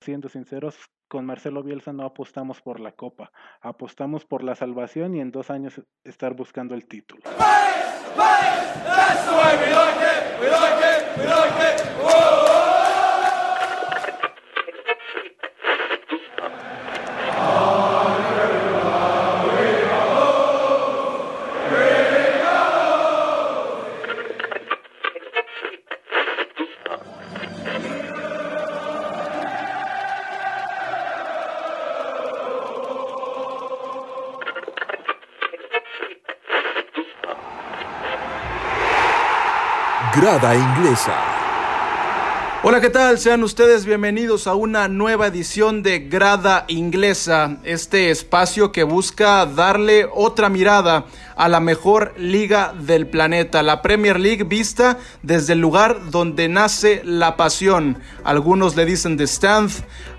siendo sinceros, con Marcelo Bielsa no apostamos por la copa, apostamos por la salvación y en dos años estar buscando el título. Inglesa. Hola, ¿qué tal? Sean ustedes bienvenidos a una nueva edición de Grada Inglesa, este espacio que busca darle otra mirada a la mejor liga del planeta, la Premier League vista desde el lugar donde nace la pasión. Algunos le dicen The Stand,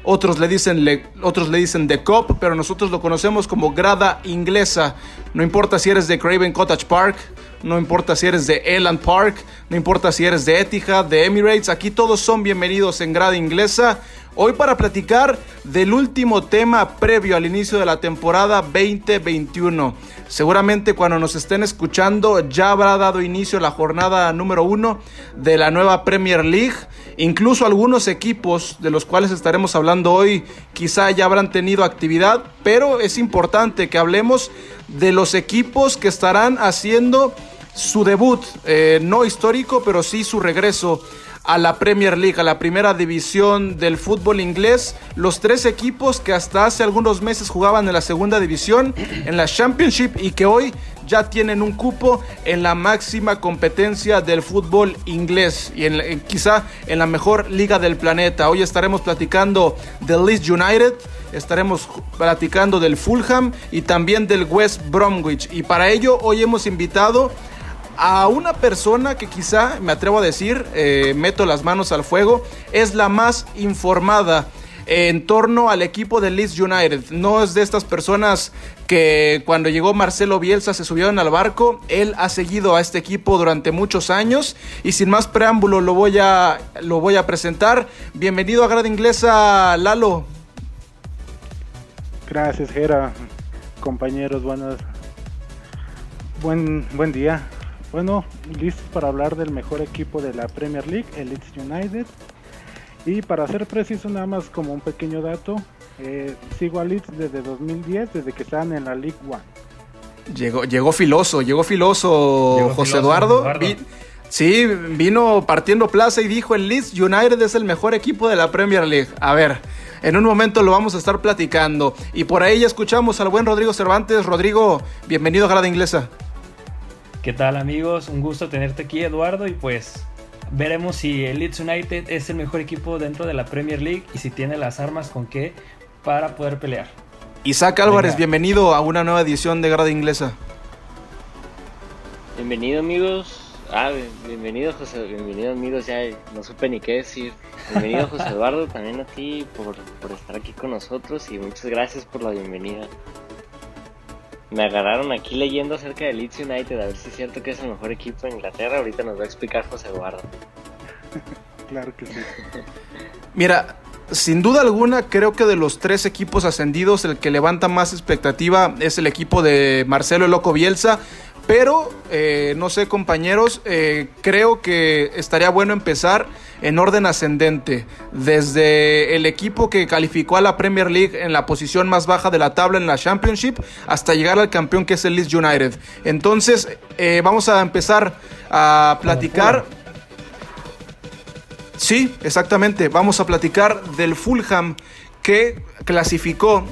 otros le dicen, otros le dicen The Cop, pero nosotros lo conocemos como Grada Inglesa. No importa si eres de Craven Cottage Park, no importa si eres de Elan Park, no importa si eres de Etihad, de Emirates, aquí todos son bienvenidos en grada inglesa. Hoy para platicar del último tema previo al inicio de la temporada 2021. Seguramente cuando nos estén escuchando ya habrá dado inicio la jornada número uno de la nueva Premier League. Incluso algunos equipos de los cuales estaremos hablando hoy quizá ya habrán tenido actividad, pero es importante que hablemos de los equipos que estarán haciendo su debut, eh, no histórico, pero sí su regreso a la Premier League, a la primera división del fútbol inglés. Los tres equipos que hasta hace algunos meses jugaban en la segunda división, en la Championship y que hoy ya tienen un cupo en la máxima competencia del fútbol inglés y en, quizá en la mejor liga del planeta. Hoy estaremos platicando del Leeds United, estaremos platicando del Fulham y también del West Bromwich. Y para ello hoy hemos invitado a una persona que quizá, me atrevo a decir, eh, meto las manos al fuego, es la más informada en torno al equipo de Leeds United. No es de estas personas que cuando llegó Marcelo Bielsa se subieron al barco. Él ha seguido a este equipo durante muchos años y sin más preámbulo lo voy a, lo voy a presentar. Bienvenido a Grada Inglesa, Lalo. Gracias, Gera. Compañeros, buenas. Buen, buen día. Bueno, listos para hablar del mejor equipo de la Premier League, el Leeds United. Y para ser preciso, nada más como un pequeño dato, eh, sigo a Leeds desde 2010, desde que están en la League One. Llegó, llegó filoso, llegó filoso José Eduardo. sí, vino partiendo plaza y dijo el Leeds United es el mejor equipo de la Premier League. A ver, en un momento lo vamos a estar platicando. Y por ahí ya escuchamos al buen Rodrigo Cervantes. Rodrigo, bienvenido a Grada Inglesa. ¿Qué tal amigos? Un gusto tenerte aquí Eduardo y pues veremos si el Leeds United es el mejor equipo dentro de la Premier League y si tiene las armas con qué para poder pelear. Isaac Álvarez, bienvenido a una nueva edición de Grada Inglesa. Bienvenido amigos. Ah, bienvenido José, bienvenido amigos, ya no supe ni qué decir. Bienvenido José Eduardo, también a ti por, por estar aquí con nosotros y muchas gracias por la bienvenida. Me agarraron aquí leyendo acerca de Leeds United, a ver si es cierto que es el mejor equipo de Inglaterra. Ahorita nos va a explicar José Eduardo. claro que sí. Mira, sin duda alguna, creo que de los tres equipos ascendidos, el que levanta más expectativa es el equipo de Marcelo Loco Bielsa. Pero, eh, no sé compañeros, eh, creo que estaría bueno empezar en orden ascendente, desde el equipo que calificó a la Premier League en la posición más baja de la tabla en la Championship hasta llegar al campeón que es el Leeds United. Entonces, eh, vamos a empezar a platicar. Sí, exactamente. Vamos a platicar del Fulham que clasificó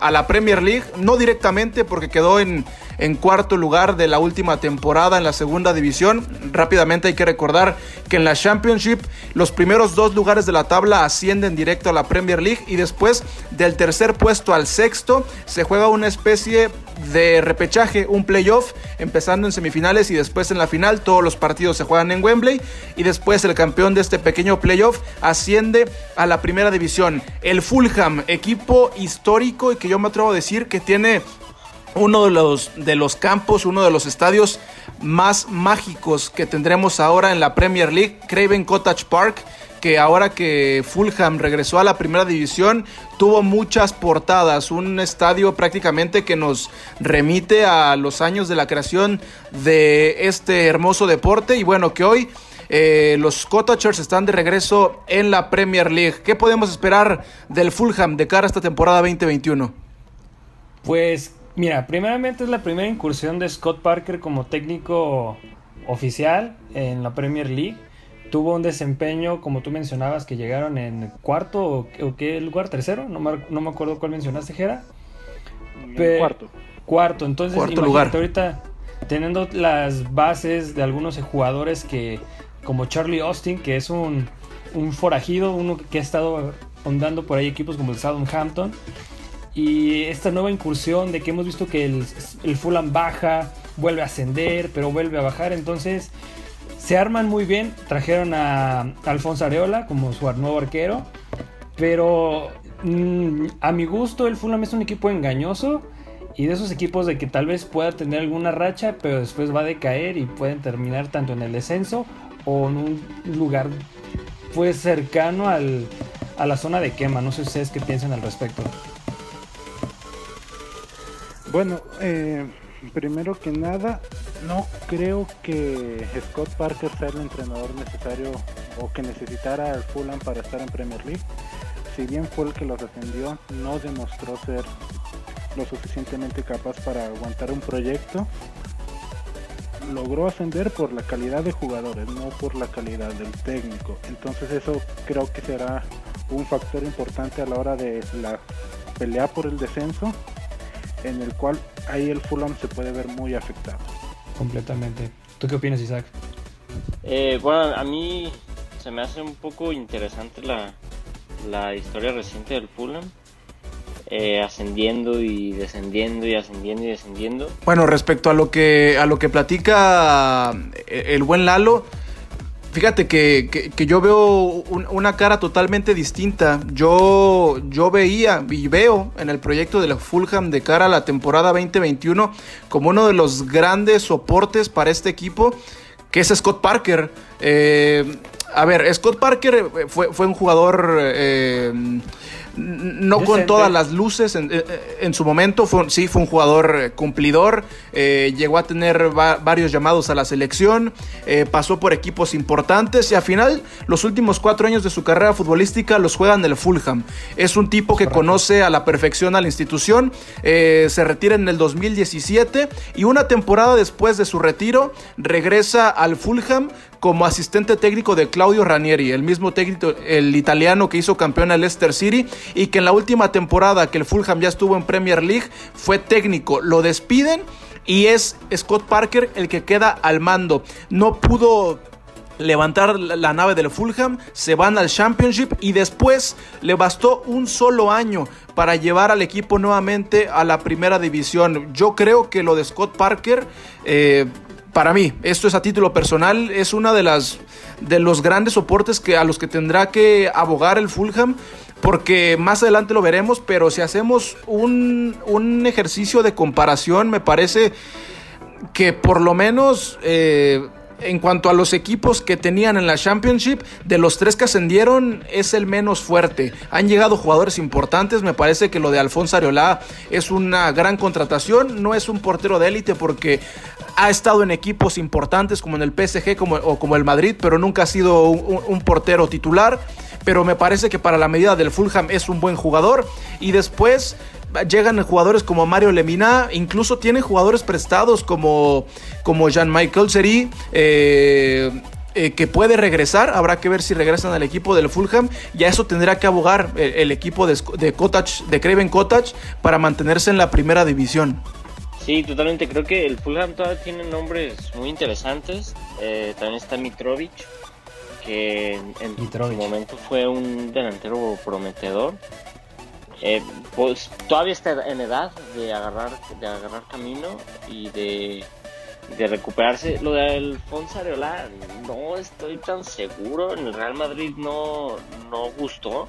a la Premier League, no directamente porque quedó en en cuarto lugar de la última temporada en la segunda división. Rápidamente hay que recordar que en la Championship los primeros dos lugares de la tabla ascienden directo a la Premier League y después del tercer puesto al sexto se juega una especie de repechaje, un playoff, empezando en semifinales y después en la final. Todos los partidos se juegan en Wembley y después el campeón de este pequeño playoff asciende a la primera división. El Fulham, equipo histórico y que yo me atrevo a decir que tiene uno de los, de los campos, uno de los estadios más mágicos que tendremos ahora en la Premier League, Craven Cottage Park, que ahora que Fulham regresó a la primera división, tuvo muchas portadas, un estadio prácticamente que nos remite a los años de la creación de este hermoso deporte y bueno, que hoy eh, los Cottagers están de regreso en la Premier League. ¿Qué podemos esperar del Fulham de cara a esta temporada 2021? Pues mira, primeramente es la primera incursión de Scott Parker como técnico oficial en la Premier League. Tuvo un desempeño, como tú mencionabas, que llegaron en cuarto o, qué lugar, tercero, no me, no me acuerdo cuál mencionaste, Jera. cuarto. Cuarto, entonces cuarto lugar. ahorita teniendo las bases de algunos jugadores que como Charlie Austin, que es un, forajido, uno que ha estado rondando por ahí equipos como el Southampton. Y esta nueva incursión de que hemos visto que el, el Fulham baja, vuelve a ascender, pero vuelve a bajar. Entonces se arman muy bien. Trajeron a Alfonso Areola como su nuevo arquero. Pero mm, a mi gusto el Fulham es un equipo engañoso. Y de esos equipos de que tal vez pueda tener alguna racha, pero después va a decaer y pueden terminar tanto en el descenso o en un lugar pues cercano al, a la zona de quema. No sé ustedes qué piensan al respecto. Bueno, eh, primero que nada, no creo que Scott Parker sea el entrenador necesario o que necesitara al Fulham para estar en Premier League. Si bien fue el que los defendió, no demostró ser lo suficientemente capaz para aguantar un proyecto logró ascender por la calidad de jugadores, no por la calidad del técnico. Entonces eso creo que será un factor importante a la hora de la pelea por el descenso, en el cual ahí el Fulham se puede ver muy afectado. Completamente. ¿Tú qué opinas, Isaac? Eh, bueno, a mí se me hace un poco interesante la, la historia reciente del Fulham. Eh, ascendiendo y descendiendo y ascendiendo y descendiendo. Bueno, respecto a lo que, a lo que platica eh, el buen Lalo, fíjate que, yo veo una cara totalmente distinta. Yo, yo veía y veo en el proyecto de la Fulham de cara a la temporada 2021 como uno de los grandes soportes para este equipo, que es Scott Parker. Eh, a ver, Scott Parker fue, fue un jugador no con todas las luces en, eh, su momento, fue, sí fue un jugador eh, cumplidor, eh, llegó a tener varios llamados a la selección, pasó por equipos importantes y al final los últimos cuatro años de su carrera futbolística los juega en el Fulham. Es un tipo que conoce a la perfección a la institución, se retira en el 2017 y una temporada después de su retiro regresa al Fulham como asistente técnico de Claudio Ranieri, el mismo técnico, el italiano que hizo campeón al Leicester City y que en la última temporada que el Fulham ya estuvo en Premier League fue técnico. Lo despiden y es Scott Parker el que queda al mando. No pudo levantar la nave del Fulham, se van al Championship y después le bastó un solo año para llevar al equipo nuevamente a la primera división. Yo creo que lo de Scott Parker eh, para mí, esto es a título personal, es una de de los grandes soportes que a los que tendrá que abogar el Fulham porque más adelante lo veremos, pero si hacemos un, un ejercicio de comparación, me parece que por lo menos eh, en cuanto a los equipos que tenían en la Championship, de los tres que ascendieron es el menos fuerte. Han llegado jugadores importantes, me parece que lo de Alfonso Areola es una gran contratación, no es un portero de élite porque ha estado en equipos importantes como en el PSG o como el Madrid, pero nunca ha sido un portero titular. Pero me parece que para la medida del Fulham es un buen jugador. Y después llegan jugadores como Mario Lemina, incluso tienen jugadores prestados como, como Jean-Michel Seri, eh, eh, que puede regresar, habrá que ver si regresan al equipo del Fulham, y a eso tendrá que abogar el, equipo de, de, Cottage, de Craven Cottage para mantenerse en la primera división. Sí, totalmente, creo que el Fulham todavía tiene nombres muy interesantes, eh, también está Mitrovic, que en, en su momento fue un delantero prometedor, eh, pues todavía está en edad de agarrar, de agarrar camino y de, de recuperarse. Lo de Alfonso Areola, no estoy tan seguro. En el Real Madrid no, no gustó.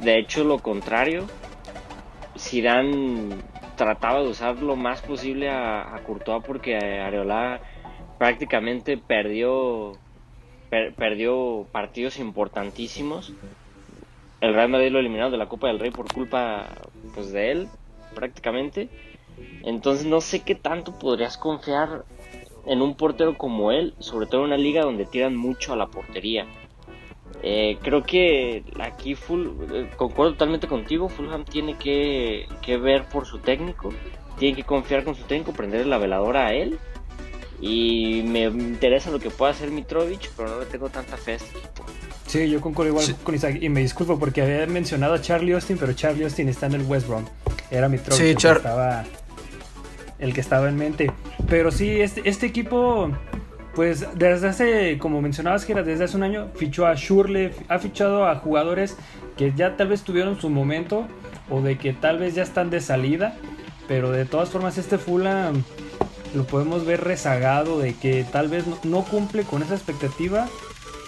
De hecho, lo contrario. Zidane trataba de usar lo más posible a, a Courtois porque Areola prácticamente perdió perdió partidos importantísimos. El Real Madrid lo eliminaron de la Copa del Rey por culpa pues, de él, prácticamente. Entonces no sé qué tanto podrías confiar en un portero como él, sobre todo en una liga donde tiran mucho a la portería. Eh, creo que aquí full, eh, concuerdo totalmente contigo, Fulham tiene que, que, ver por su técnico, tiene que confiar con su técnico, prender la veladora a él. Y me interesa lo que pueda hacer Mitrovic, pero no le tengo tanta fe a este equipo. Sí, yo concuerdo igual con Isaac y me disculpo porque había mencionado a Charlie Austin, pero Charlie Austin está en el West Brom. Era Mitrovic el, que estaba, el que estaba en mente. Pero sí, este, este equipo pues desde hace, como mencionabas que era desde hace un año, fichó a Shurle, ha fichado a jugadores que ya tal vez tuvieron su momento o de que tal vez ya están de salida, pero de todas formas este Fulham lo podemos ver rezagado de que tal vez no, cumple con esa expectativa,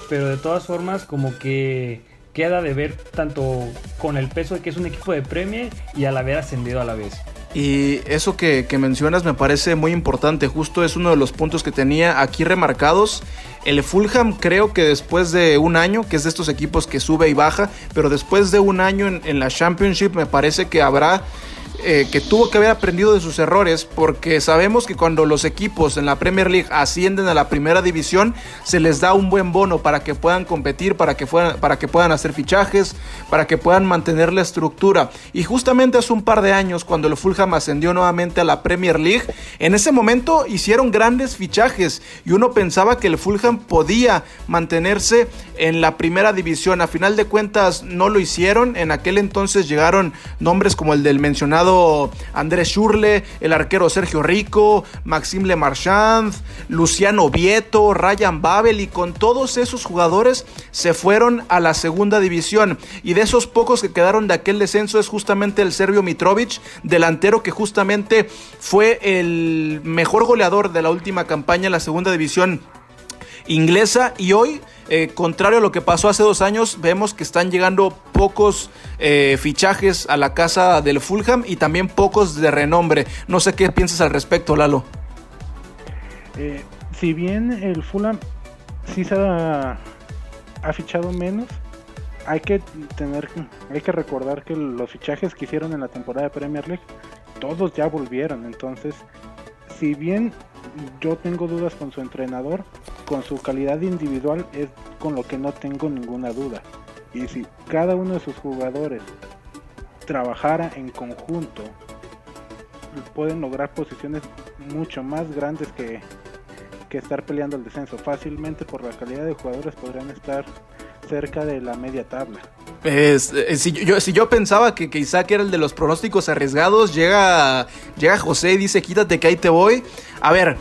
pero de todas formas como que queda de ver tanto con el peso de que es un equipo de Premier y al haber ascendido a la vez. Y eso que, mencionas me parece muy importante, justo es uno de los puntos que tenía aquí remarcados. El Fulham creo que después de un año, que es de estos equipos que sube y baja, pero después de un año en la Championship me parece que habrá eh, que tuvo que haber aprendido de sus errores porque sabemos que cuando los equipos en la Premier League ascienden a la primera división se les da un buen bono para que puedan competir, para que, para que puedan hacer fichajes, para que puedan mantener la estructura. Y justamente hace un par de años cuando el Fulham ascendió nuevamente a la Premier League, en ese momento hicieron grandes fichajes y uno pensaba que el Fulham podía mantenerse en la primera división. A final de cuentas no lo hicieron. En aquel entonces llegaron nombres como el del mencionado Andrés Schurle, el arquero Sergio Rico, Maxime Le Marchand, Luciano Vieto, Ryan Babel y con todos esos jugadores se fueron a la segunda división. Y de esos pocos que quedaron de aquel descenso es justamente el Serbio Mitrovic, delantero que justamente fue el mejor goleador de la última campaña en la segunda división inglesa y hoy eh, contrario a lo que pasó hace dos años, vemos que están llegando pocos eh, fichajes a la casa del Fulham y también pocos de renombre. No sé qué piensas al respecto, Lalo. Eh, si bien el Fulham sí se ha, fichado menos, hay que tener, hay que recordar que los fichajes que hicieron en la temporada de Premier League, todos ya volvieron. Entonces, si bien yo tengo dudas con su entrenador, con su calidad individual es con lo que no tengo ninguna duda. Y si cada uno de sus jugadores trabajara en conjunto, pueden lograr posiciones mucho más grandes que, que estar peleando el descenso. Fácilmente por la calidad de jugadores podrían estar cerca de la media tabla. Eh, si, yo, si yo pensaba que, que, Isaac era el de los pronósticos arriesgados, llega, llega José y dice, quítate que ahí te voy. A ver,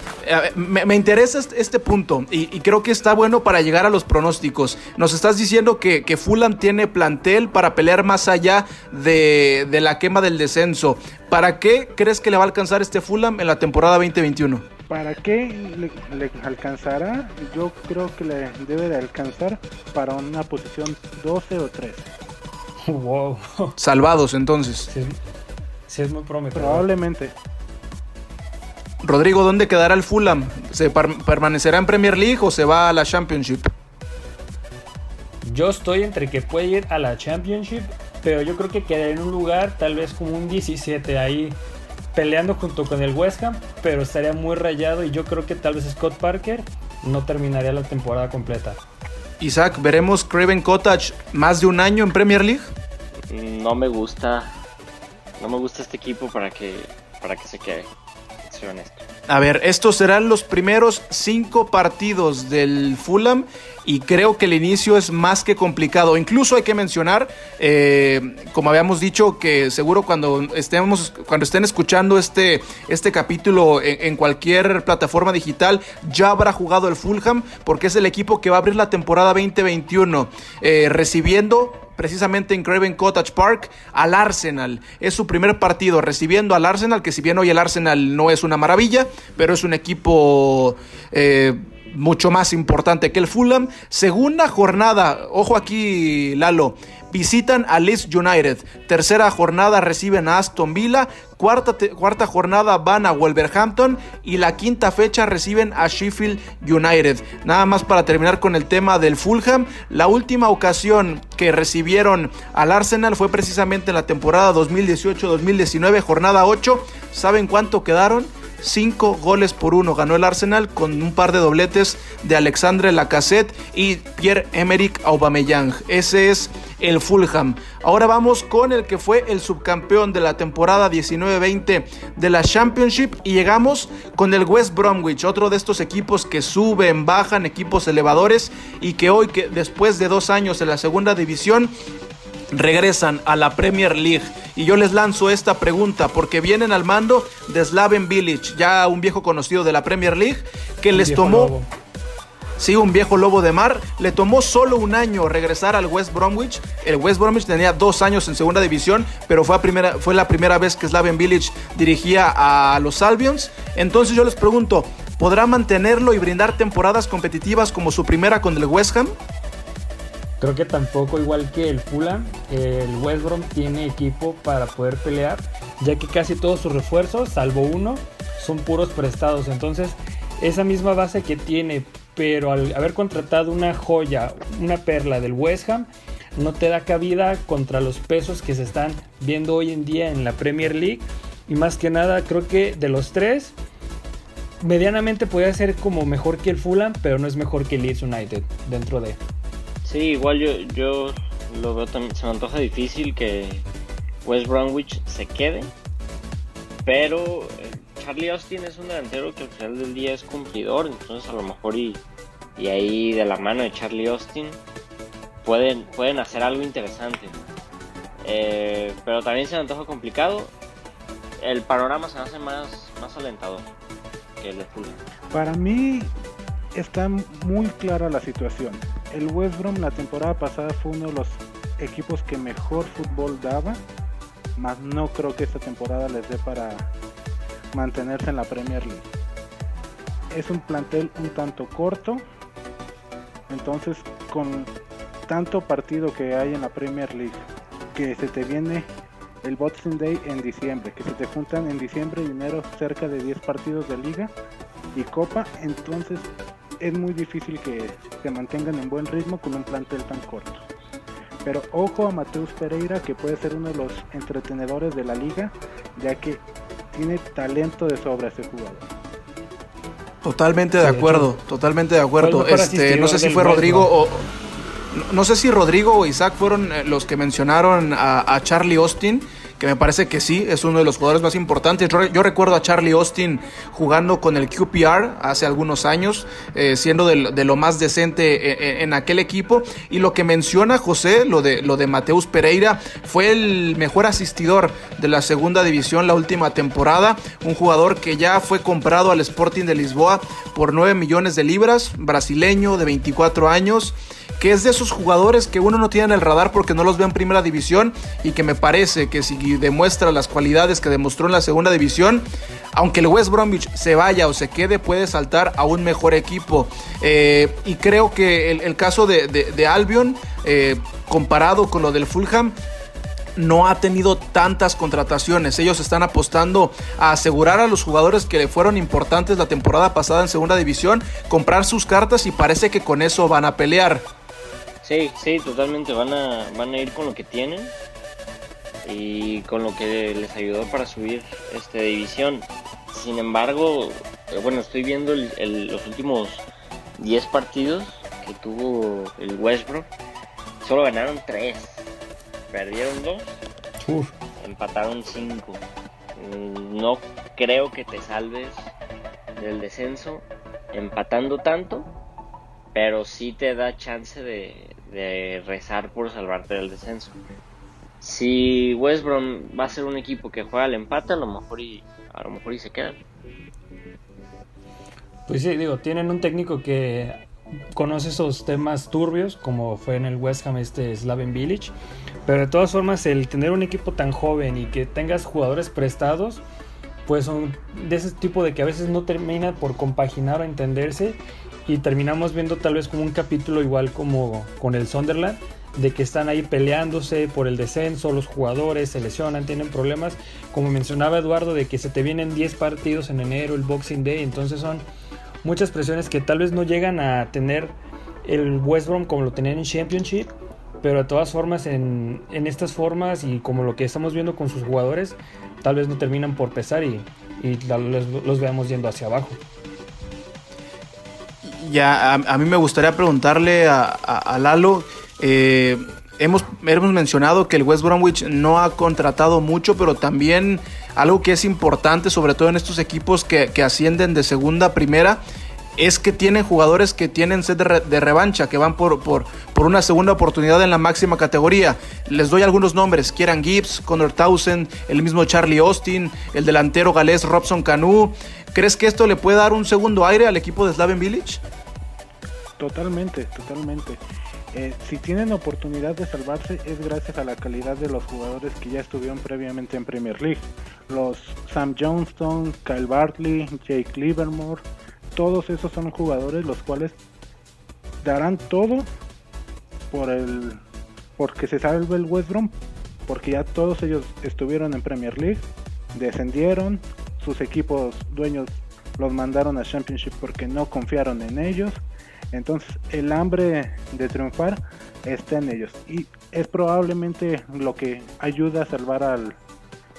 me, interesa este, este punto y, creo que está bueno para llegar a los pronósticos. Nos estás diciendo que, que Fulham tiene plantel para pelear más allá de, de la quema del descenso. ¿Para qué crees que le va a alcanzar este Fulham en la temporada 2021? ¿Para qué le, alcanzará? Yo creo que le debe de alcanzar para una posición 12 o 13. Wow. Salvados entonces. Sí, es muy prometedor. Probablemente. Rodrigo, ¿dónde quedará el Fulham? ¿Se permanecerá en Premier League o se va a la Championship? Yo estoy entre que puede ir a la Championship, pero yo creo que quedará en un lugar tal vez como un 17 ahí peleando junto con el West Ham, pero estaría muy rayado y yo creo que tal vez Scott Parker no terminaría la temporada completa. Isaac, ¿veremos Craven Cottage más de un año en Premier League? No me gusta. No me gusta este equipo para que, para que se quede. A ver, estos serán los primeros cinco partidos del Fulham y creo que el inicio es más que complicado. Incluso hay que mencionar, eh, como habíamos dicho, que seguro cuando estemos, cuando estén escuchando este, este capítulo en, cualquier plataforma digital, ya habrá jugado el Fulham, porque es el equipo que va a abrir la temporada 2021, eh, recibiendo precisamente en Craven Cottage Park al Arsenal. Es su primer partido recibiendo al Arsenal, que si bien hoy el Arsenal no es una maravilla, pero es un equipo eh, mucho más importante que el Fulham. Segunda jornada, ojo aquí Lalo, visitan a Leeds United. Tercera jornada reciben a Aston Villa. Cuarta, cuarta jornada van a Wolverhampton y la quinta fecha reciben a Sheffield United. Nada más para terminar con el tema del Fulham, la última ocasión que recibieron al Arsenal fue precisamente en la temporada 2018-2019, jornada 8. ¿Saben cuánto quedaron? 5 goles por 1 ganó el Arsenal con un par de dobletes de Alexandre Lacassette y Pierre-Emerick Aubameyang. Ese es el Fulham. Ahora vamos con el que fue el subcampeón de la temporada 19-20 de la Championship y llegamos con el West Bromwich, otro de estos equipos que suben, bajan, equipos elevadores y que hoy, que después de dos años en la segunda división, regresan a la Premier League. Y yo les lanzo esta pregunta porque vienen al mando de Slaven Village, ya un viejo conocido de la Premier League, que les tomó... Sí, un viejo lobo de mar. Le tomó solo un año regresar al West Bromwich. El West Bromwich tenía dos años en segunda división, pero fue, primera, fue la primera vez que Slaven Village dirigía a los Albions. Entonces yo les pregunto, ¿podrá mantenerlo y brindar temporadas competitivas como su primera con el West Ham? Creo que tampoco, igual que el Fulham, el West Brom tiene equipo para poder pelear, ya que casi todos sus refuerzos, salvo uno, son puros prestados. Entonces, esa misma base que tiene, pero al haber contratado una joya, una perla del West Ham, no te da cabida contra los pesos que se están viendo hoy en día en la Premier League. Y más que nada, creo que de los tres, medianamente puede ser como mejor que el Fulham, pero no es mejor que el Leeds United dentro de. Sí, igual yo, yo lo veo también, se me antoja difícil que West Bromwich se quede, pero eh, Charlie Austin es un delantero que al final del día es cumplidor, entonces a lo mejor y, y ahí de la mano de Charlie Austin pueden, pueden hacer algo interesante. Eh, pero también se me antoja complicado. El panorama se hace más, más alentador que el de Fulham. Para mí está muy clara la situación el West Brom la temporada pasada fue uno de los equipos que mejor fútbol daba, más no creo que esta temporada les dé para mantenerse en la Premier League. Es un plantel un tanto corto, entonces con tanto partido que hay en la Premier League, que se te viene el Boxing Day en diciembre, que se te juntan en diciembre y enero cerca de 10 partidos de liga y copa, entonces es muy difícil que se mantengan en buen ritmo con un plantel tan corto. Pero ojo a Mateus Pereira que puede ser uno de los entretenedores de la liga, ya que tiene talento de sobra ese jugador. Totalmente de acuerdo, totalmente de acuerdo. Este, no sé si fue Rodrigo o no sé si Rodrigo o Isaac fueron eh, los que mencionaron a Charlie Austin me parece que sí, es uno de los jugadores más importantes. Yo, recuerdo a Charlie Austin jugando con el QPR hace algunos años, eh, siendo de, lo más decente en, eh, eh, en, aquel equipo. Y lo que menciona José, lo de, lo de Mateus Pereira, fue el mejor asistidor de la segunda división la última temporada. Un jugador que ya fue comprado al Sporting de Lisboa por 9 millones de libras, brasileño de 24 años que es de esos jugadores que uno no tiene en el radar porque no los ve en primera división y que me parece que si demuestra las cualidades que demostró en la segunda división, aunque el West Bromwich se vaya o se quede, puede saltar a un mejor equipo. Eh, y creo que el, caso de, Albion, eh, comparado con lo del Fulham, no ha tenido tantas contrataciones. Ellos están apostando a asegurar a los jugadores que le fueron importantes la temporada pasada en segunda división, comprar sus cartas y parece que con eso van a pelear. Sí, sí, totalmente. Van a, van a ir con lo que tienen y con lo que les ayudó para subir esta división. Sin embargo, eh, bueno, estoy viendo los últimos 10 partidos que tuvo el Westbrook. Solo ganaron 3, perdieron 2, empataron 5. Mm, no creo que te salves del descenso empatando tanto, pero sí te da chance de, de rezar por salvarte del descenso. Si West Brom va a ser un equipo que juega al empate, a lo mejor y a lo mejor y se quedan. Pues sí, digo, tienen un técnico que conoce esos temas turbios, como fue en el West Ham este Slaven Village, pero de todas formas el tener un equipo tan joven y que tengas jugadores prestados, pues son de ese tipo de que a veces no termina por compaginar o entenderse y terminamos viendo tal vez como un capítulo igual como con el Sunderland de que están ahí peleándose por el descenso, los jugadores se lesionan, tienen problemas, como mencionaba Eduardo, de que se te vienen 10 partidos en enero, el Boxing Day, entonces son muchas presiones que tal vez no llegan a tener el West Brom como lo tenían en Championship, pero de todas formas en, estas formas y como lo que estamos viendo con sus jugadores, tal vez no terminan por pesar y, los, veamos yendo hacia abajo. Ya, a, mí me gustaría preguntarle a, Lalo, eh, hemos, hemos mencionado que el West Bromwich no ha contratado mucho, pero también algo que es importante, sobre todo en estos equipos que, que ascienden de segunda a primera, es que tienen jugadores que tienen sed de, revancha, que van por, por, por, una segunda oportunidad en la máxima categoría. Les doy algunos nombres: Kieran Gibbs, Connor Townsend, el mismo Charlie Austin, el delantero galés Robson Canu. ¿Crees que esto le puede dar un segundo aire al equipo de Slaven Village? Totalmente, totalmente. Eh, si tienen oportunidad de salvarse es gracias a la calidad de los jugadores que ya estuvieron previamente en Premier League. Los Sam Johnston, Kyle Bartley, Jake Livermore todos esos son jugadores los cuales darán todo por el porque se salve el West Brom porque ya todos ellos estuvieron en Premier League descendieron sus equipos dueños los mandaron a Championship porque no confiaron en ellos. Entonces el hambre de triunfar está en ellos. Y es probablemente lo que ayuda a salvar al,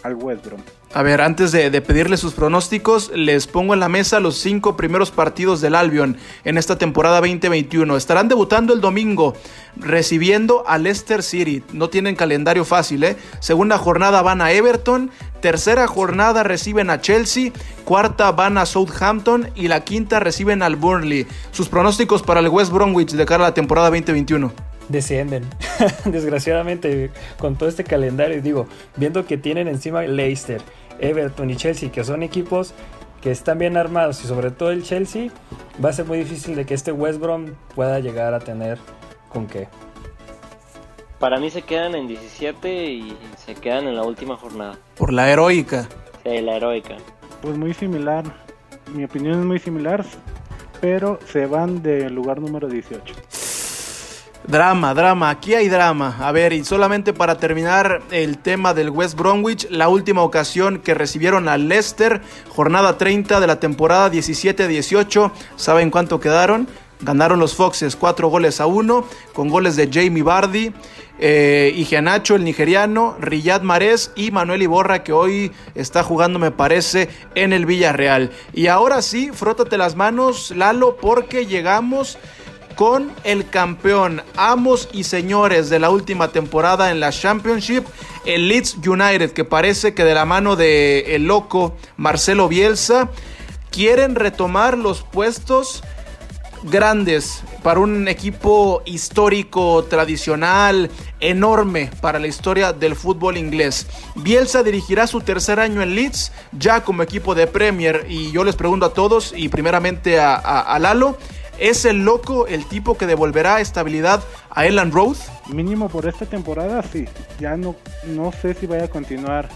al West a ver, antes de, pedirle sus pronósticos, les pongo en la mesa los cinco primeros partidos del Albion en esta temporada 2021. Estarán debutando el domingo, recibiendo a Leicester City. No tienen calendario fácil, ¿eh? Segunda jornada van a Everton, tercera jornada reciben a Chelsea, cuarta van a Southampton y la quinta reciben al Burnley. Sus pronósticos para el West Bromwich de cara a la temporada 2021 descienden. Desgraciadamente, con todo este calendario, digo, viendo que tienen encima Leicester, Everton y Chelsea, que son equipos que están bien armados y sobre todo el Chelsea, va a ser muy difícil de que este West Brom pueda llegar a tener con qué. Para mí se quedan en 17 y se quedan en la última jornada. Por la heroica. Sí, la heroica. Pues muy similar. Mi opinión es muy similar, pero se van del lugar número 18. Drama, drama, aquí hay drama. A ver, y solamente para terminar el tema del West Bromwich, la última ocasión que recibieron a Leicester, jornada 30 de la temporada 17-18, ¿saben cuánto quedaron? Ganaron los Foxes 4 goles a 1, con goles de Jamie Bardi, eh, el nigeriano, Riyad Mares y Manuel Iborra, que hoy está jugando, me parece, en el Villarreal. Y ahora sí, frótate las manos, Lalo, porque llegamos con el campeón, amos y señores de la última temporada en la Championship, el Leeds United, que parece que de la mano de el loco Marcelo Bielsa quieren retomar los puestos grandes para un equipo histórico, tradicional, enorme para la historia del fútbol inglés. Bielsa dirigirá su tercer año en Leeds, ya como equipo de Premier, y yo les pregunto a todos, y primeramente a, a Lalo, ¿Es el loco el tipo que devolverá estabilidad a Elan Road? Mínimo por esta temporada, sí. Ya no, no sé si vaya a continuar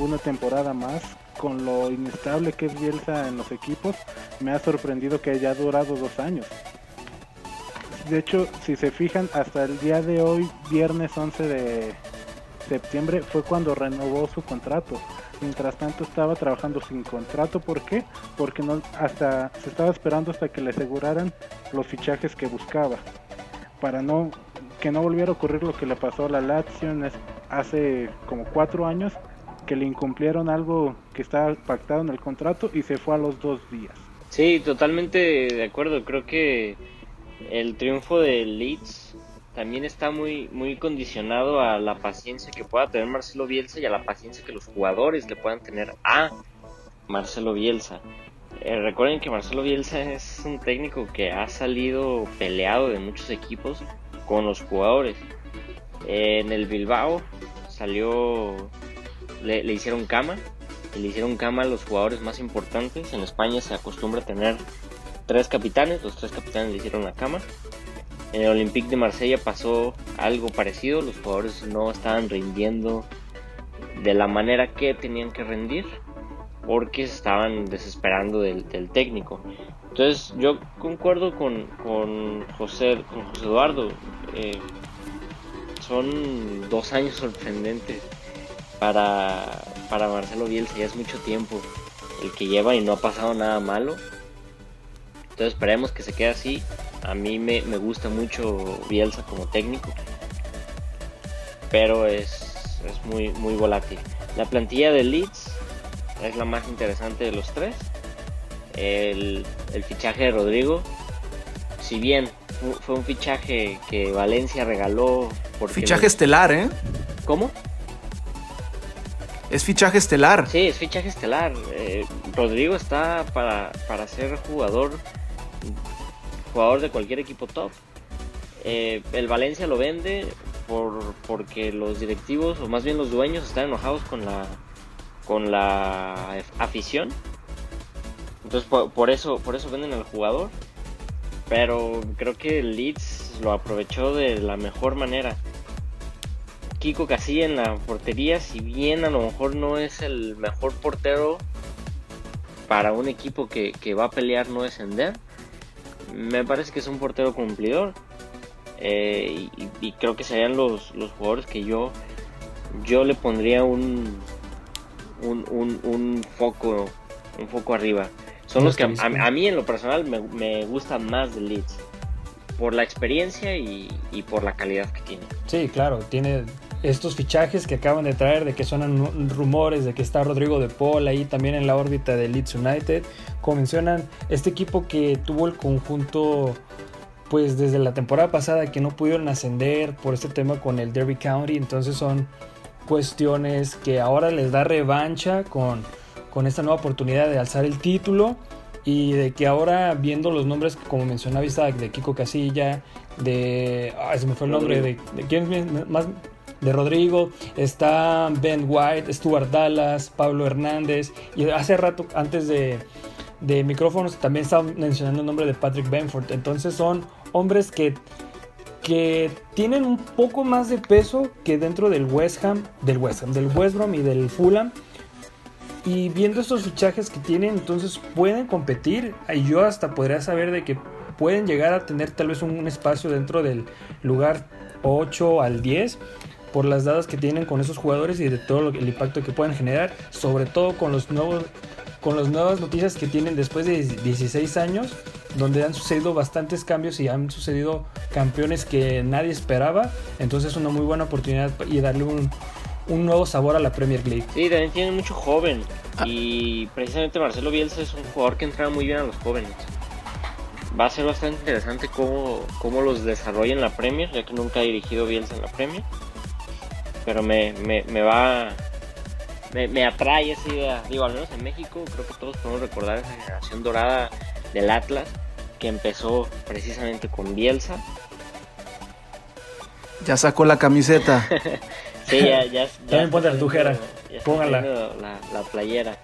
una temporada más. Con lo inestable que es Bielsa en los equipos, me ha sorprendido que haya durado dos años. De hecho, si se fijan, hasta el día de hoy, viernes 11 de septiembre, fue cuando renovó su contrato. Mientras tanto estaba trabajando sin contrato. ¿Por qué? Porque no, hasta se estaba esperando hasta que le aseguraran los fichajes que buscaba. Para no que no volviera a ocurrir lo que le pasó a la Lazio hace como cuatro años, que le incumplieron algo que estaba pactado en el contrato y se fue a los dos días. Sí, totalmente de acuerdo. Creo que el triunfo de Leeds también está muy, muy condicionado a la paciencia que pueda tener Marcelo Bielsa y a la paciencia que los jugadores le puedan tener a Marcelo Bielsa. Eh, recuerden que Marcelo Bielsa es un técnico que ha salido peleado de muchos equipos con los jugadores. en el Bilbao salió, le, le hicieron cama, le hicieron cama a los jugadores más importantes. En España se acostumbra a tener tres capitanes, los tres capitanes le hicieron la cama. En el Olympique de Marsella pasó algo parecido, los jugadores no estaban rindiendo de la manera que tenían que rendir porque se estaban desesperando del, técnico. Entonces yo concuerdo con, José, con Eduardo. Eh, son dos años sorprendentes para, para Marcelo Bielsa, ya es mucho tiempo el que lleva y no ha pasado nada malo. Entonces esperemos que se quede así. A mí me, me gusta mucho Bielsa como técnico, pero es, es muy, muy volátil. La plantilla de Leeds es la más interesante de los tres. El, el fichaje de Rodrigo, si bien fue un fichaje que Valencia regaló. fichaje estelar, ¿eh? ¿Cómo? Es fichaje estelar. Sí, es fichaje estelar. Eh, Rodrigo está para, para ser jugador jugador de cualquier equipo top. Eh, el Valencia lo vende por, porque los directivos, o más bien los dueños, están enojados con la, con la afición. Entonces por, eso, por eso venden al jugador. Pero creo que el Leeds lo aprovechó de la mejor manera. Kiko Casilla en la portería, si bien a lo mejor no es el mejor portero para un equipo que, va a pelear no descender, me parece que es un portero cumplidor. Eh, y, creo que serían los, los jugadores que yo, yo le pondría un, un, foco un foco arriba. Son los que a, mí en lo personal me, me gustan más del Leeds por la experiencia y, y, por la calidad que tiene. Sí, claro, tiene estos fichajes que acaban de traer, de que son rumores, de que está Rodrigo de Paul ahí también en la órbita de Leeds United. Como mencionan, este equipo que tuvo el conjunto, pues desde la temporada pasada que no pudieron ascender por este tema con el Derby County, entonces son cuestiones que ahora les da revancha con, con esta nueva oportunidad de alzar el título y de que ahora viendo los nombres como mencionaba Isaac de Kiko Casilla de ah, se me fue el nombre de, de quién más de Rodrigo, está Ben White, Stuart Dallas, Pablo Hernández, y hace rato, antes de, micrófonos, también estaba mencionando el nombre de Patrick Benford. Entonces son hombres que, que tienen un poco más de peso que dentro del West Ham, del West Ham, del West Brom y del Fulham. Y viendo estos fichajes que tienen, entonces pueden competir. Y yo hasta podría saber de que pueden llegar a tener tal vez un espacio dentro del lugar 8 al 10 por las dadas que tienen con esos jugadores y de todo el impacto que pueden generar, sobre todo con los nuevos con las nuevas noticias que tienen después de 16 años, donde han sucedido bastantes cambios y han sucedido campeones que nadie esperaba. Entonces es una muy buena oportunidad y darle un, un nuevo sabor a la Premier League. Sí, también tiene mucho joven. Ah. Y precisamente Marcelo Bielsa es un jugador que entra muy bien a los jóvenes. Va a ser bastante interesante cómo, cómo los desarrolla en la Premier, ya que nunca ha dirigido Bielsa en la Premier pero me, me, va, me, atrae esa idea. Digo, al menos en México creo que todos podemos recordar esa generación dorada del Atlas que empezó precisamente con Bielsa. Ya sacó la camiseta. sí, ya, ya, También ponte la tujera, póngala. La, la, playera.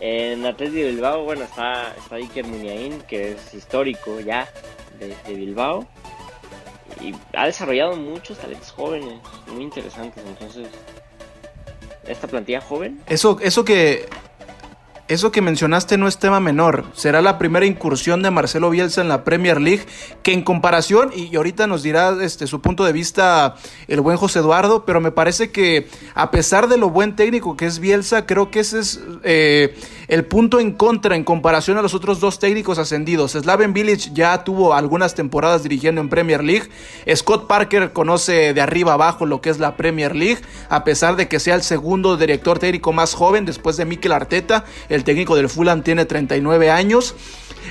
En Atlético de Bilbao, bueno, está, está Iker Muniain, que es histórico ya de, de Bilbao y ha desarrollado muchos talentos jóvenes, muy interesantes. Entonces, esta plantilla joven. Eso, eso que eso que mencionaste no es tema menor. Será la primera incursión de Marcelo Bielsa en la Premier League, que en comparación, y ahorita nos dirá este, su punto de vista el buen José Eduardo, pero me parece que a pesar de lo buen técnico que es Bielsa, creo que ese es eh, el punto en contra en comparación a los otros dos técnicos ascendidos. Slaven Village ya tuvo algunas temporadas dirigiendo en Premier League. Scott Parker conoce de arriba abajo lo que es la Premier League, a pesar de que sea el segundo director técnico más joven después de Mikel Arteta. El técnico del Fulham tiene 39 años.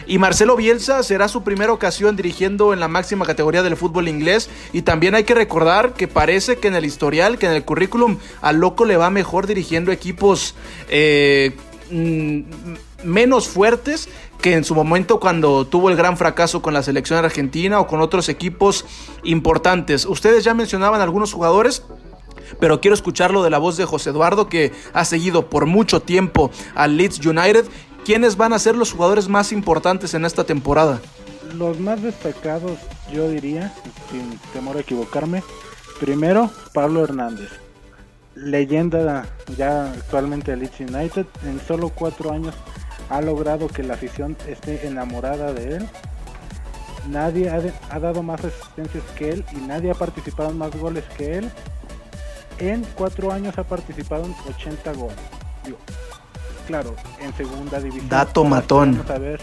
Y Marcelo Bielsa será su primera ocasión dirigiendo en la máxima categoría del fútbol inglés. Y también hay que recordar que parece que en el historial, que en el currículum, al loco le va mejor dirigiendo equipos eh, mm, menos fuertes que en su momento cuando tuvo el gran fracaso con la selección argentina o con otros equipos importantes. Ustedes ya mencionaban algunos jugadores pero quiero escucharlo de la voz de José Eduardo, que ha seguido por mucho tiempo al Leeds United. ¿Quiénes van a ser los jugadores más importantes en esta temporada? Los más destacados, yo diría, sin temor a equivocarme. Primero, Pablo Hernández. Leyenda ya actualmente de Leeds United. En solo cuatro años ha logrado que la afición esté enamorada de él. Nadie ha, dado más asistencias que él y nadie ha participado en más goles que él. En cuatro años ha participado en 80 goles. claro, en segunda división. Dato matón. A ver,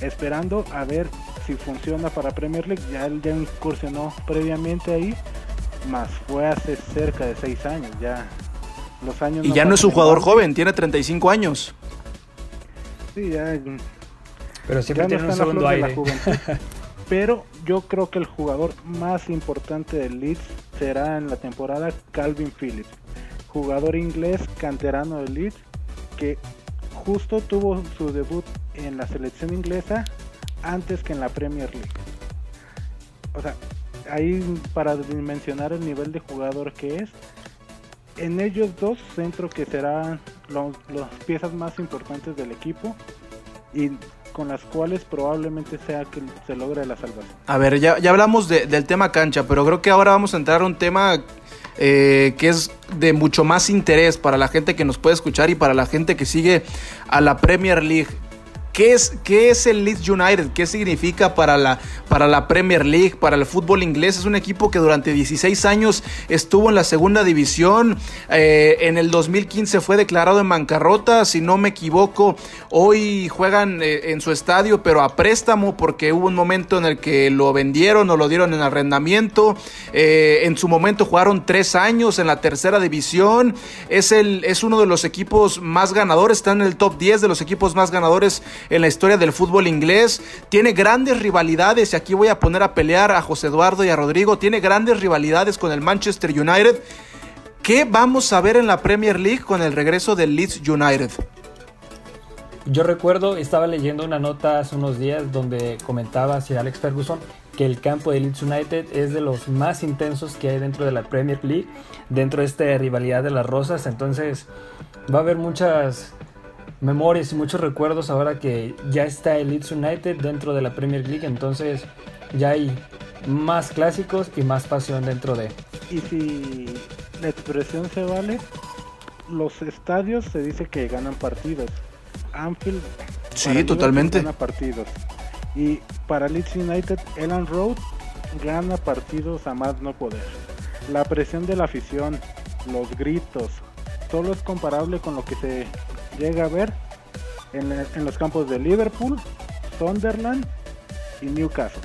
esperando a ver si funciona para Premier League. Ya él ya incursionó previamente ahí, más fue hace cerca de seis años. Ya los años. Y ya no es un jugador joven, tiene 35 años. Sí, ya pero siempre tiene un segundo aire. Pero yo creo que el jugador más importante del Leeds será en la temporada Calvin Phillips, jugador inglés canterano del Leeds que justo tuvo su debut en la selección inglesa antes que en la Premier League. O sea, ahí para dimensionar el nivel de jugador que es, en ellos dos centro que serán las piezas más importantes del equipo y con las cuales probablemente sea que se logre la salvación. A ver, ya, ya hablamos del tema cancha, pero creo que ahora vamos a entrar a un tema eh, que es de mucho más interés para la gente que nos puede escuchar y para la gente que sigue a la Premier League. ¿Qué es, ¿Qué es el Leeds United? ¿Qué significa para la, para la Premier League, para el fútbol inglés? Es un equipo que durante 16 años estuvo en la segunda división. Eh, en el 2015 fue declarado en bancarrota, si no me equivoco. Hoy juegan eh, en su estadio, pero a préstamo, porque hubo un momento en el que lo vendieron o lo dieron en arrendamiento. Eh, en su momento jugaron tres años en la tercera división. Es, el, es uno de los equipos más ganadores, está en el top 10 de los equipos más ganadores en la historia del fútbol inglés. Tiene grandes rivalidades, y aquí voy a poner a pelear a José Eduardo y a Rodrigo. Tiene grandes rivalidades con el Manchester United. ¿Qué vamos a ver en la Premier League con el regreso del Leeds United? Yo recuerdo, estaba leyendo una nota hace unos días donde comentaba hacia Alex Ferguson que el campo de Leeds United es de los más intensos que hay dentro de la Premier League, dentro de esta rivalidad de las rosas. Entonces va a haber muchas memorias y muchos recuerdos ahora que ya está el Leeds United dentro de la Premier League, entonces ya hay más clásicos y más pasión dentro de. Y si la expresión se vale, los estadios se dice que ganan partidos. Anfield sí, totalmente gana partidos. Y para Leeds United, Elan Road gana partidos a más no poder. La presión de la afición, los gritos, todo es comparable con lo que se llega a ver en, los campos de Liverpool, Sunderland y Newcastle.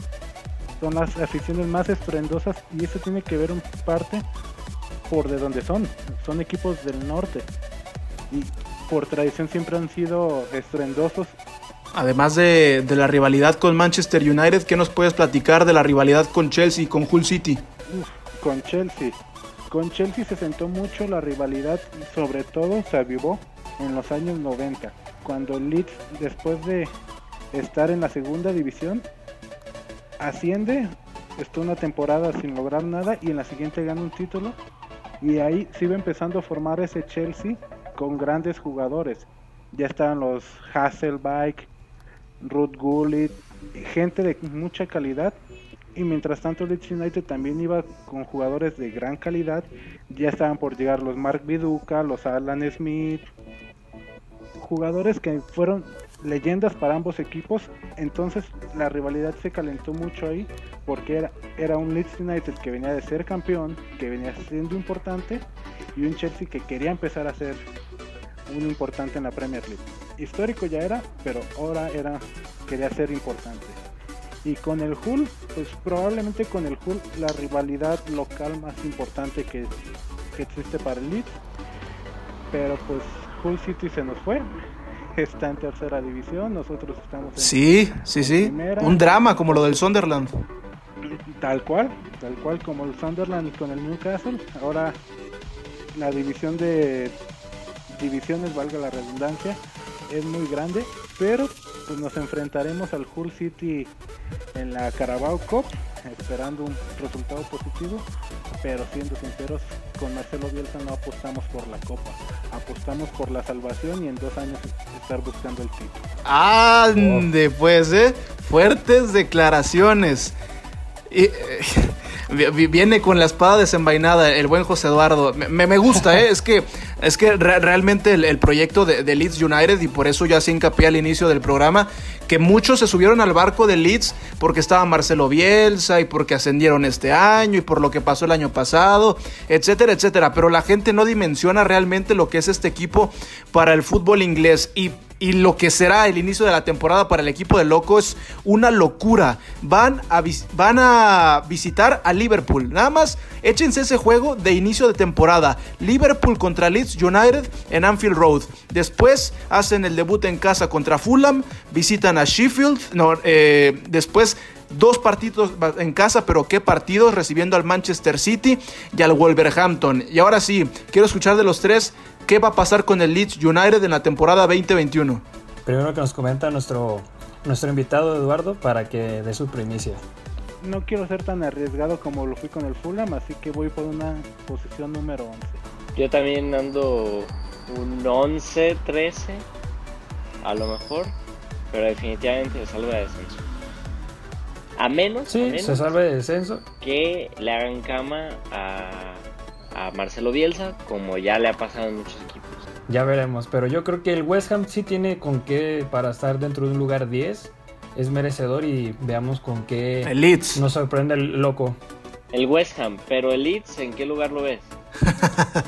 Son las aficiones más estruendosas y eso tiene que ver un parte por de donde son. Son equipos del norte y por tradición siempre han sido estruendosos. Además de, la rivalidad con Manchester United, ¿qué nos puedes platicar de la rivalidad con Chelsea y con Hull City? con Chelsea. Con Chelsea se sentó mucho la rivalidad y sobre todo se avivó en los años 90, cuando el Leeds, después de estar en la segunda división, asciende, estuvo una temporada sin lograr nada y en la siguiente gana un título y ahí se iba empezando a formar ese Chelsea con grandes jugadores. Ya estaban los Hasselbike, Ruth Gullit, gente de mucha calidad y mientras tanto Leeds United también iba con jugadores de gran calidad. Ya estaban por llegar los Mark Viduca, los Alan Smith, jugadores que fueron leyendas para ambos equipos, entonces la rivalidad se calentó mucho ahí porque era, era un Leeds United que venía de ser campeón, que venía siendo importante, y un Chelsea que quería empezar a ser un importante en la Premier League. Histórico ya era, pero ahora era quería ser importante. Y con el Hull, pues probablemente con el Hull la rivalidad local más importante que, que existe para el Leeds. Pero pues Hull City se nos fue. Está en tercera división, nosotros estamos en Sí, sí, sí. Un drama como lo del Sunderland. Tal cual, tal cual como el Sunderland con el Newcastle. Ahora la división de divisiones, valga la redundancia, es muy grande, pero pues nos enfrentaremos al Hull City en la Carabao Cup, esperando un resultado positivo, pero siendo sinceros, con Marcelo Bielsa no apostamos por la Copa, apostamos por la salvación y en dos años estar buscando el título. Ande, pues, ¿eh? Fuertes declaraciones. Y, eh, viene con la espada desenvainada el buen José Eduardo. Me, me gusta, ¿eh? es que, es que realmente el, proyecto de, Leeds United, y por eso yo hacía hincapié al inicio del programa, que muchos se subieron al barco de Leeds porque estaba Marcelo Bielsa y porque ascendieron este año y por lo que pasó el año pasado, etcétera, etcétera. Pero la gente no dimensiona realmente lo que es este equipo para el fútbol inglés. Y y lo que será el inicio de la temporada para el equipo de Loco es una locura. Van a, van a visitar a Liverpool. Nada más échense ese juego de inicio de temporada. Liverpool contra Leeds United en Anfield Road. Después hacen el debut en casa contra Fulham. Visitan a Sheffield. No, eh, después dos partidos en casa, pero qué partidos, recibiendo al Manchester City y al Wolverhampton. Y ahora sí, quiero escuchar de los tres ¿Qué va a pasar con el Leeds United en la temporada 2021? Primero que nos comenta nuestro, nuestro invitado Eduardo para que dé su primicia. No quiero ser tan arriesgado como lo fui con el Fulham, así que voy por una posición número 11. Yo también ando un 11, 13, a lo mejor, pero definitivamente salva de descenso. A menos, sí, se salve de descenso. Que le hagan cama a a Marcelo Bielsa, como ya le ha pasado en muchos equipos. Ya veremos, pero yo creo que el West Ham sí tiene con qué para estar dentro de un lugar 10. Es merecedor y veamos con qué el Leeds. nos sorprende el loco. El West Ham, pero el Leeds, ¿en qué lugar lo ves?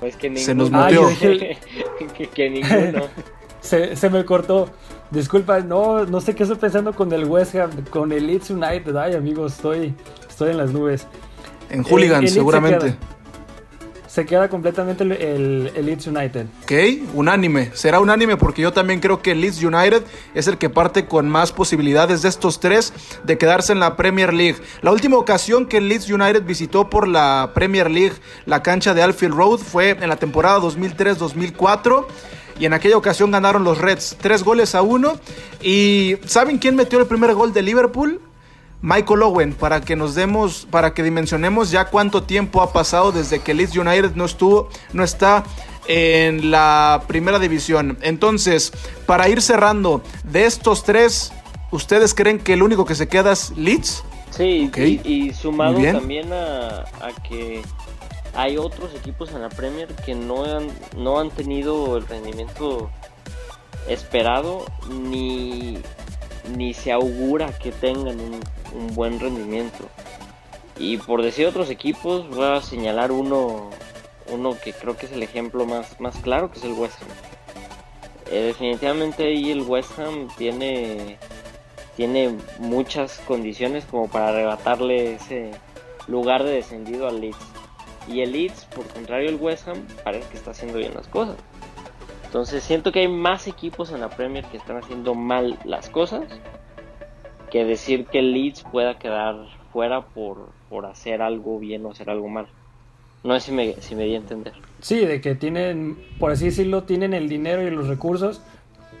pues que ninguno. Se nos murió. que, ninguno. se, se, me cortó. Disculpa, no, no sé qué estoy pensando con el West Ham, con el Leeds United. Ay, amigos, estoy, estoy en las nubes. En Hooligans, seguramente. Se queda, completamente el, Leeds United. Ok, unánime. Será unánime porque yo también creo que el Leeds United es el que parte con más posibilidades de estos tres de quedarse en la Premier League. La última ocasión que el Leeds United visitó por la Premier League la cancha de Alfield Road fue en la temporada 2003-2004 y en aquella ocasión ganaron los Reds tres goles a uno. ¿Y saben quién metió el primer gol de Liverpool? Michael Owen, para que nos demos, para que dimensionemos ya cuánto tiempo ha pasado desde que Leeds United no estuvo, no está en la primera división. Entonces, para ir cerrando, de estos tres, ¿ustedes creen que el único que se queda es Leeds? Sí, y, sumado también a, que hay otros equipos en la Premier que no han, no han tenido el rendimiento esperado ni, ni se augura que tengan un, buen rendimiento. Y por decir otros equipos, voy a señalar uno, uno que creo que es el ejemplo más, más claro, que es el West Ham. Eh, definitivamente ahí el West Ham tiene, tiene muchas condiciones como para arrebatarle ese lugar de descendido al Leeds. Y el Leeds, por contrario, el West Ham parece que está haciendo bien las cosas. Entonces siento que hay más equipos en la Premier que están haciendo mal las cosas que decir que el Leeds pueda quedar fuera por, por hacer algo bien o hacer algo mal. No sé si me, si me di a entender. Sí, de que tienen, por así decirlo, tienen el dinero y los recursos,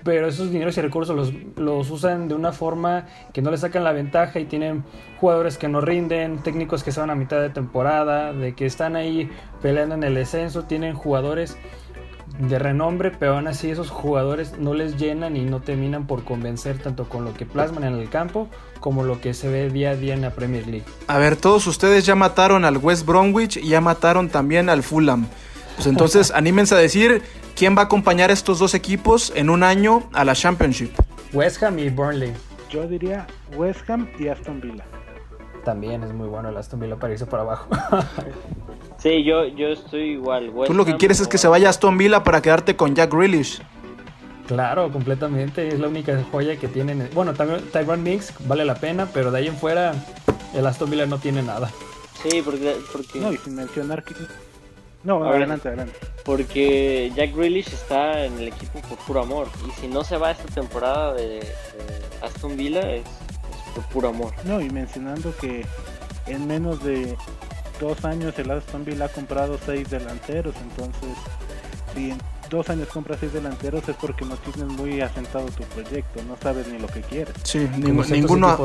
pero esos dineros y recursos los, los usan de una forma que no le sacan la ventaja y tienen jugadores que no rinden, técnicos que se van a mitad de temporada, de que están ahí peleando en el descenso, tienen jugadores de renombre, pero aún así esos jugadores no les llenan y no terminan por convencer tanto con lo que plasman en el campo como lo que se ve día a día en la Premier League. A ver, todos ustedes ya mataron al West Bromwich y ya mataron también al Fulham. Pues entonces anímense a decir quién va a acompañar a estos dos equipos en un año a la Championship. West Ham y Burnley. Yo diría West Ham y Aston Villa. También es muy bueno el Aston Villa para irse para abajo. Sí, yo, yo estoy igual. Tú lo que quieres es que se vaya a Aston Villa para quedarte con Jack Grealish. Claro, completamente. Es la única joya que tienen. Bueno, también Tyrone Mix vale la pena, pero de ahí en fuera el Aston Villa no tiene nada. Sí, porque... No, y sin mencionar que... No, adelante, adelante. Porque Jack Grealish está en el equipo por puro amor. Y si no se va esta temporada de, Aston Villa es por puro amor. No, y mencionando que en menos de dos años el Aston Villa ha comprado seis delanteros, entonces si dos años compras seis delanteros es porque no tienes muy asentado tu proyecto, no sabes ni lo que quieres. Sí, ninguno, ha,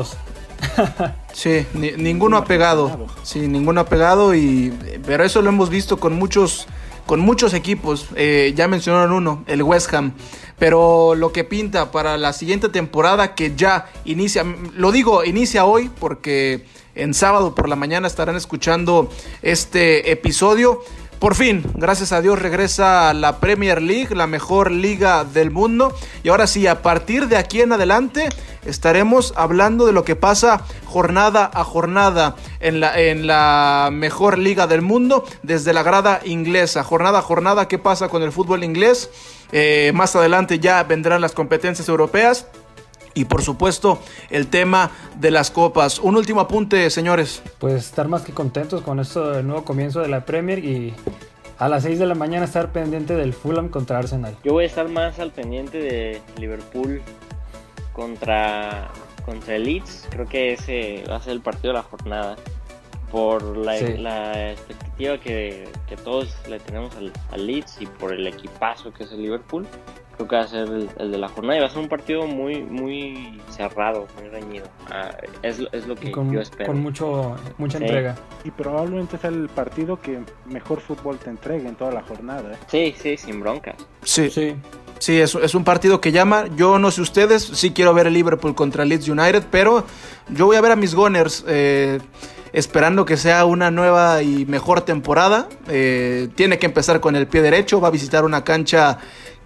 sí, ninguno ha pegado, sí, ninguno ha pegado y pero eso lo hemos visto con muchos con muchos equipos. Eh, ya mencionaron uno, el West Ham. Pero lo que pinta para la siguiente temporada que ya inicia, lo digo, inicia hoy porque en sábado por la mañana estarán escuchando este episodio. Por fin, gracias a Dios, regresa la Premier League, la mejor liga del mundo. Y ahora sí, a partir de aquí en adelante, estaremos hablando de lo que pasa jornada a jornada en la, en la mejor liga del mundo desde la grada inglesa. Jornada a jornada, ¿qué pasa con el fútbol inglés? Eh, más adelante ya vendrán las competencias europeas. Y por supuesto, el tema de las copas. Un último apunte, señores. Pues estar más que contentos con esto del nuevo comienzo de la Premier y a las 6 de la mañana estar pendiente del Fulham contra Arsenal. Yo voy a estar más al pendiente de Liverpool contra, contra el Leeds. Creo que ese va a ser el partido de la jornada. Por la, expectativa que, todos le tenemos al, al Leeds y por el equipazo que es el Liverpool creo que va a ser el, de la jornada y va a ser un partido muy muy cerrado, muy reñido. Ah, es, es, lo que yo espero. Con mucho, mucha entrega. Y probablemente sea el partido que mejor fútbol te entregue en toda la jornada. ¿eh? Sí, sí, sin broncas. Sí, sí. Sí, es, es, un partido que llama. Yo no sé ustedes, sí quiero ver el Liverpool contra Leeds United, pero yo voy a ver a mis Gunners. Eh, esperando que sea una nueva y mejor temporada. Eh, tiene que empezar con el pie derecho, va a visitar una cancha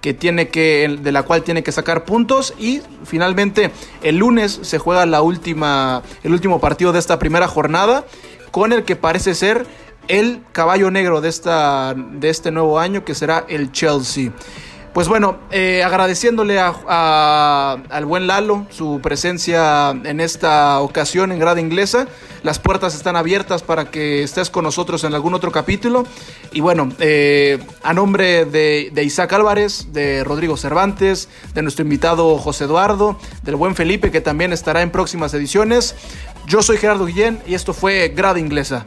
que tiene que, de la cual tiene que sacar puntos y finalmente el lunes se juega la última, el último partido de esta primera jornada con el que parece ser el caballo negro de, esta, de este nuevo año que será el Chelsea. Pues bueno, eh, agradeciéndole al buen Lalo su presencia en esta ocasión en Grada Inglesa. Las puertas están abiertas para que estés con nosotros en algún otro capítulo. Y bueno, eh, a nombre de, de, Isaac Álvarez, de Rodrigo Cervantes, de nuestro invitado José Eduardo, del buen Felipe que también estará en próximas ediciones. Yo soy Gerardo Guillén y esto fue Grada Inglesa.